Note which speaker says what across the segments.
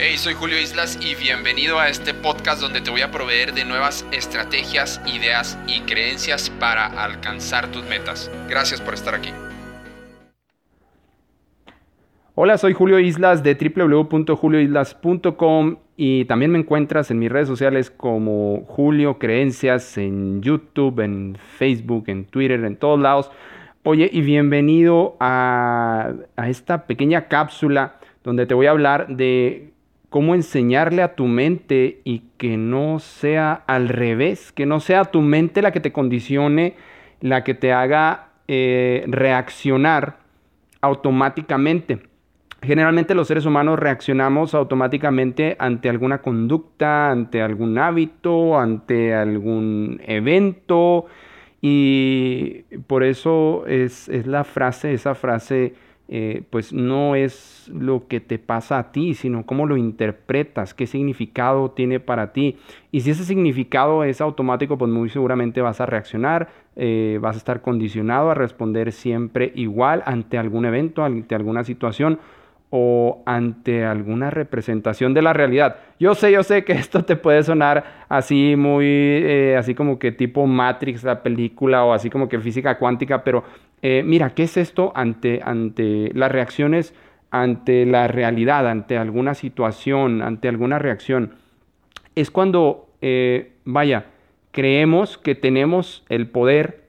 Speaker 1: Hey, soy Julio Islas y bienvenido a este podcast donde te voy a proveer de nuevas estrategias, ideas y creencias para alcanzar tus metas. Gracias por estar aquí.
Speaker 2: Hola, soy Julio Islas de www.julioislas.com y también me encuentras en mis redes sociales como Julio Creencias en YouTube, en Facebook, en Twitter, en todos lados. Oye, y bienvenido a, a esta pequeña cápsula donde te voy a hablar de cómo enseñarle a tu mente y que no sea al revés, que no sea tu mente la que te condicione, la que te haga eh, reaccionar automáticamente. Generalmente los seres humanos reaccionamos automáticamente ante alguna conducta, ante algún hábito, ante algún evento y por eso es, es la frase, esa frase eh, pues no es lo que te pasa a ti, sino cómo lo interpretas, qué significado tiene para ti. Y si ese significado es automático, pues muy seguramente vas a reaccionar, eh, vas a estar condicionado a responder siempre igual ante algún evento, ante alguna situación o ante alguna representación de la realidad. Yo sé, yo sé que esto te puede sonar así muy, eh, así como que tipo Matrix, la película, o así como que física cuántica, pero eh, mira, ¿qué es esto ante, ante las reacciones, ante la realidad, ante alguna situación, ante alguna reacción? Es cuando, eh, vaya, creemos que tenemos el poder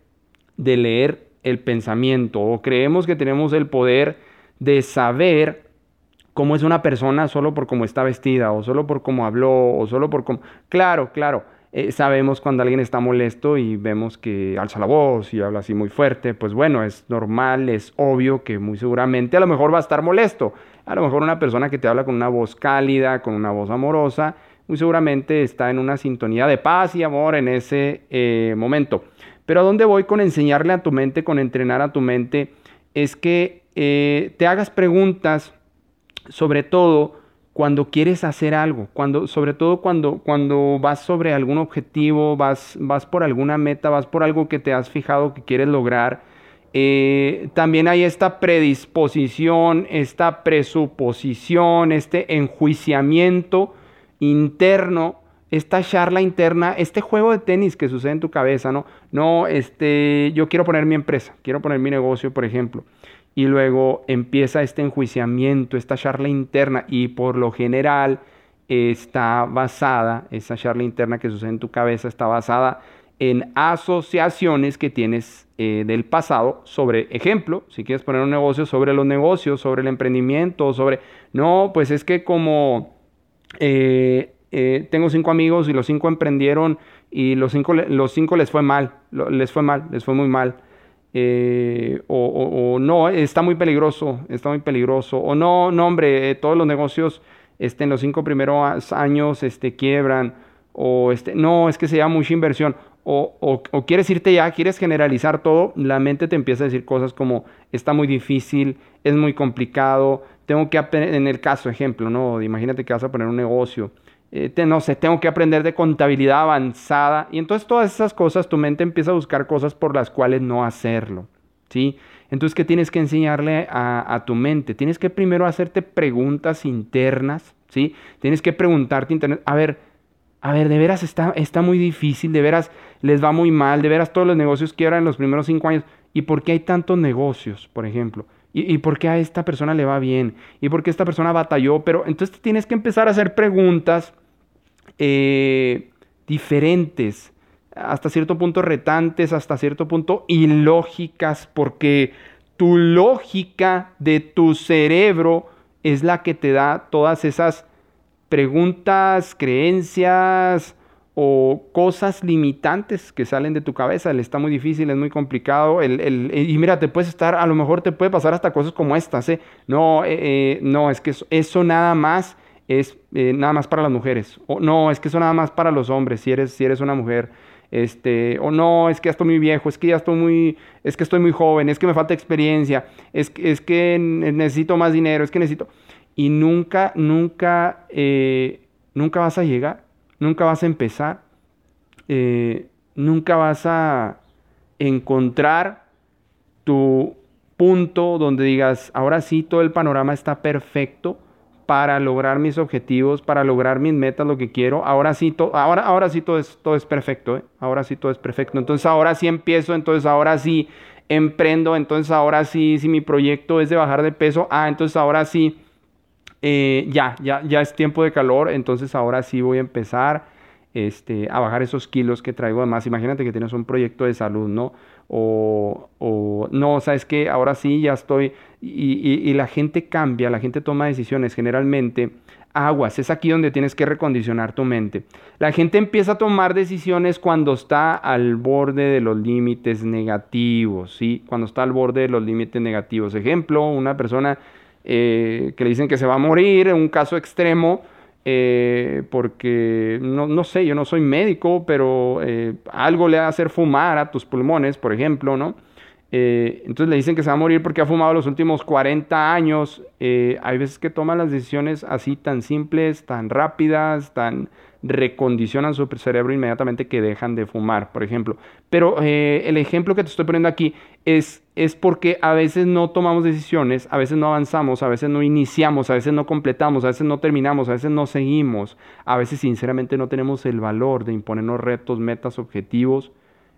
Speaker 2: de leer el pensamiento o creemos que tenemos el poder de saber cómo es una persona solo por cómo está vestida o solo por cómo habló o solo por cómo... Claro, claro, eh, sabemos cuando alguien está molesto y vemos que alza la voz y habla así muy fuerte, pues bueno, es normal, es obvio que muy seguramente a lo mejor va a estar molesto. A lo mejor una persona que te habla con una voz cálida, con una voz amorosa, muy seguramente está en una sintonía de paz y amor en ese eh, momento. Pero a dónde voy con enseñarle a tu mente, con entrenar a tu mente, es que eh, te hagas preguntas sobre todo cuando quieres hacer algo, cuando, sobre todo cuando, cuando vas sobre algún objetivo, vas, vas por alguna meta, vas por algo que te has fijado que quieres lograr. Eh, también hay esta predisposición, esta presuposición, este enjuiciamiento interno, esta charla interna, este juego de tenis que sucede en tu cabeza, ¿no? No, este, yo quiero poner mi empresa, quiero poner mi negocio, por ejemplo y luego empieza este enjuiciamiento, esta charla interna y por lo general está basada, esa charla interna que sucede en tu cabeza está basada en asociaciones que tienes eh, del pasado sobre, ejemplo, si quieres poner un negocio, sobre los negocios, sobre el emprendimiento, sobre, no, pues es que como eh, eh, tengo cinco amigos y los cinco emprendieron y los cinco, los cinco les fue mal, les fue mal, les fue muy mal. Eh, o, no, está muy peligroso, está muy peligroso, o no, no hombre, eh, todos los negocios este, en los cinco primeros años este, quiebran, o este, no, es que se llama mucha inversión, o, o, quieres irte ya, quieres generalizar todo, la mente te empieza a decir cosas como está muy difícil, es muy complicado, tengo que, en el caso, ejemplo, ¿no? Imagínate que vas a poner un negocio, eh, no sé, tengo que aprender de contabilidad avanzada. Y entonces todas esas cosas, tu mente empieza a buscar cosas por las cuales no hacerlo. ¿Sí? Entonces, ¿qué tienes que enseñarle a, tu mente? Tienes que primero hacerte preguntas internas, ¿sí? Tienes que preguntarte internet, a ver, a ver, de veras está, está muy difícil, de veras les va muy mal, de veras todos los negocios quiebran en los primeros cinco años. ¿Y por qué hay tantos negocios, por ejemplo? ¿Y, ¿Y, por qué a esta persona le va bien? ¿Y por qué esta persona batalló? Pero entonces tienes que empezar a hacer preguntas eh, diferentes, hasta cierto punto retantes, hasta cierto punto ilógicas, porque tu lógica de tu cerebro es la que te da todas esas preguntas, creencias o cosas limitantes que salen de tu cabeza. El está muy difícil, es muy complicado. El, y mira, te puedes estar, a lo mejor te puede pasar hasta cosas como estas. ¿eh? No, eh, no, es que eso nada más es eh, nada más para las mujeres. O no, es que eso nada más para los hombres, si eres, si eres una mujer. Este, o no, es que ya estoy muy viejo, es que ya estoy muy, es que estoy muy joven, es que me falta experiencia, es, es que necesito más dinero, es que necesito. Y nunca, nunca, eh, nunca vas a llegar, nunca vas a empezar, eh, nunca vas a encontrar tu punto donde digas, ahora sí, todo el panorama está perfecto para lograr mis objetivos, para lograr mis metas, lo que quiero. Ahora sí, ahora, ahora sí todo es, todo es perfecto, ¿eh? ahora sí todo es perfecto. Entonces ahora sí empiezo, entonces ahora sí emprendo, entonces ahora sí, si mi proyecto es de bajar de peso, ah, entonces ahora sí, eh, ya, ya, ya es tiempo de calor, entonces ahora sí voy a empezar este, a bajar esos kilos que traigo además. Imagínate que tienes un proyecto de salud, ¿no? O, o no, sabes que ahora sí ya estoy, y, la gente cambia, la gente toma decisiones generalmente. Aguas, es aquí donde tienes que recondicionar tu mente. La gente empieza a tomar decisiones cuando está al borde de los límites negativos, ¿sí? Cuando está al borde de los límites negativos. Ejemplo, una persona eh, que le dicen que se va a morir, un caso extremo, eh, porque no, no, sé, yo no soy médico, pero eh, algo le a hacer fumar a tus pulmones, por ejemplo, ¿no? Eh, entonces le dicen que se va a morir porque ha fumado los últimos 40 años. hay veces que toman las decisiones así tan simples, tan rápidas, tan recondicionan su cerebro inmediatamente que dejan de fumar, por ejemplo. Pero eh, el ejemplo que te estoy poniendo aquí es, es porque a veces no tomamos decisiones, a veces no avanzamos, a veces no iniciamos, a veces no completamos, a veces no terminamos, a veces no seguimos, a veces sinceramente no tenemos el valor de imponernos retos, metas, objetivos,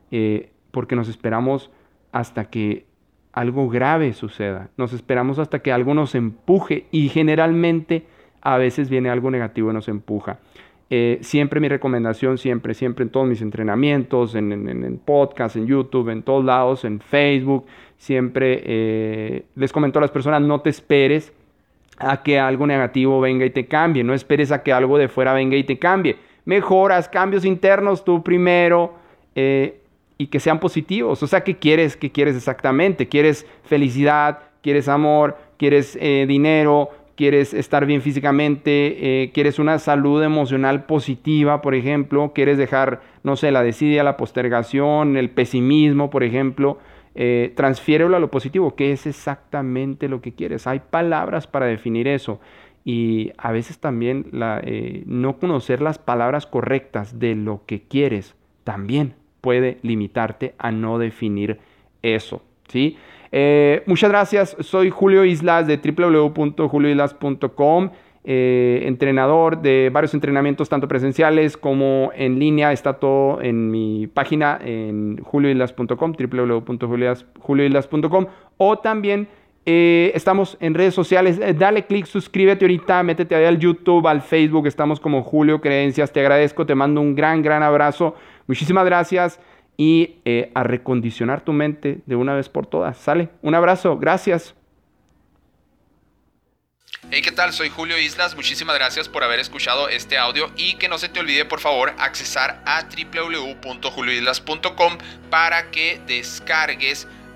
Speaker 2: eh, porque nos esperamos hasta que algo grave suceda, nos esperamos hasta que algo nos empuje y generalmente a veces viene algo negativo y nos empuja. Eh, siempre mi recomendación, siempre, siempre en todos mis entrenamientos, en, en, podcast, en YouTube, en todos lados, en Facebook, siempre eh, les comento a las personas, no te esperes a que algo negativo venga y te cambie, no esperes a que algo de fuera venga y te cambie. Mejoras, cambios internos tú primero eh, y que sean positivos. O sea, ¿qué quieres? ¿Qué quieres exactamente? ¿Quieres felicidad? ¿Quieres amor? ¿Quieres dinero? quieres estar bien físicamente, eh, quieres una salud emocional positiva, por ejemplo, quieres dejar, no sé, la desidia, la postergación, el pesimismo, por ejemplo, eh, transfiérelo a lo positivo, ¿qué es exactamente lo que quieres? Hay palabras para definir eso y a veces también la, eh, no conocer las palabras correctas de lo que quieres también puede limitarte a no definir eso, ¿sí? Eh, muchas gracias, soy Julio Islas de www.julioislas.com. Eh, entrenador de varios entrenamientos tanto presenciales como en línea. Está todo en mi página en julioislas.com, www.julioislas.com o también eh, estamos en redes sociales. dale click, suscríbete ahorita, métete ahí al YouTube, al Facebook. Estamos como Julio Creencias. Te agradezco, te mando un gran, gran abrazo. Muchísimas gracias y eh, a recondicionar tu mente de una vez por todas. Sale, un abrazo, gracias.
Speaker 1: Hey, ¿qué tal? Soy Julio Islas. Muchísimas gracias por haber escuchado este audio y que no se te olvide, por favor, accesar a www.julioislas.com para que descargues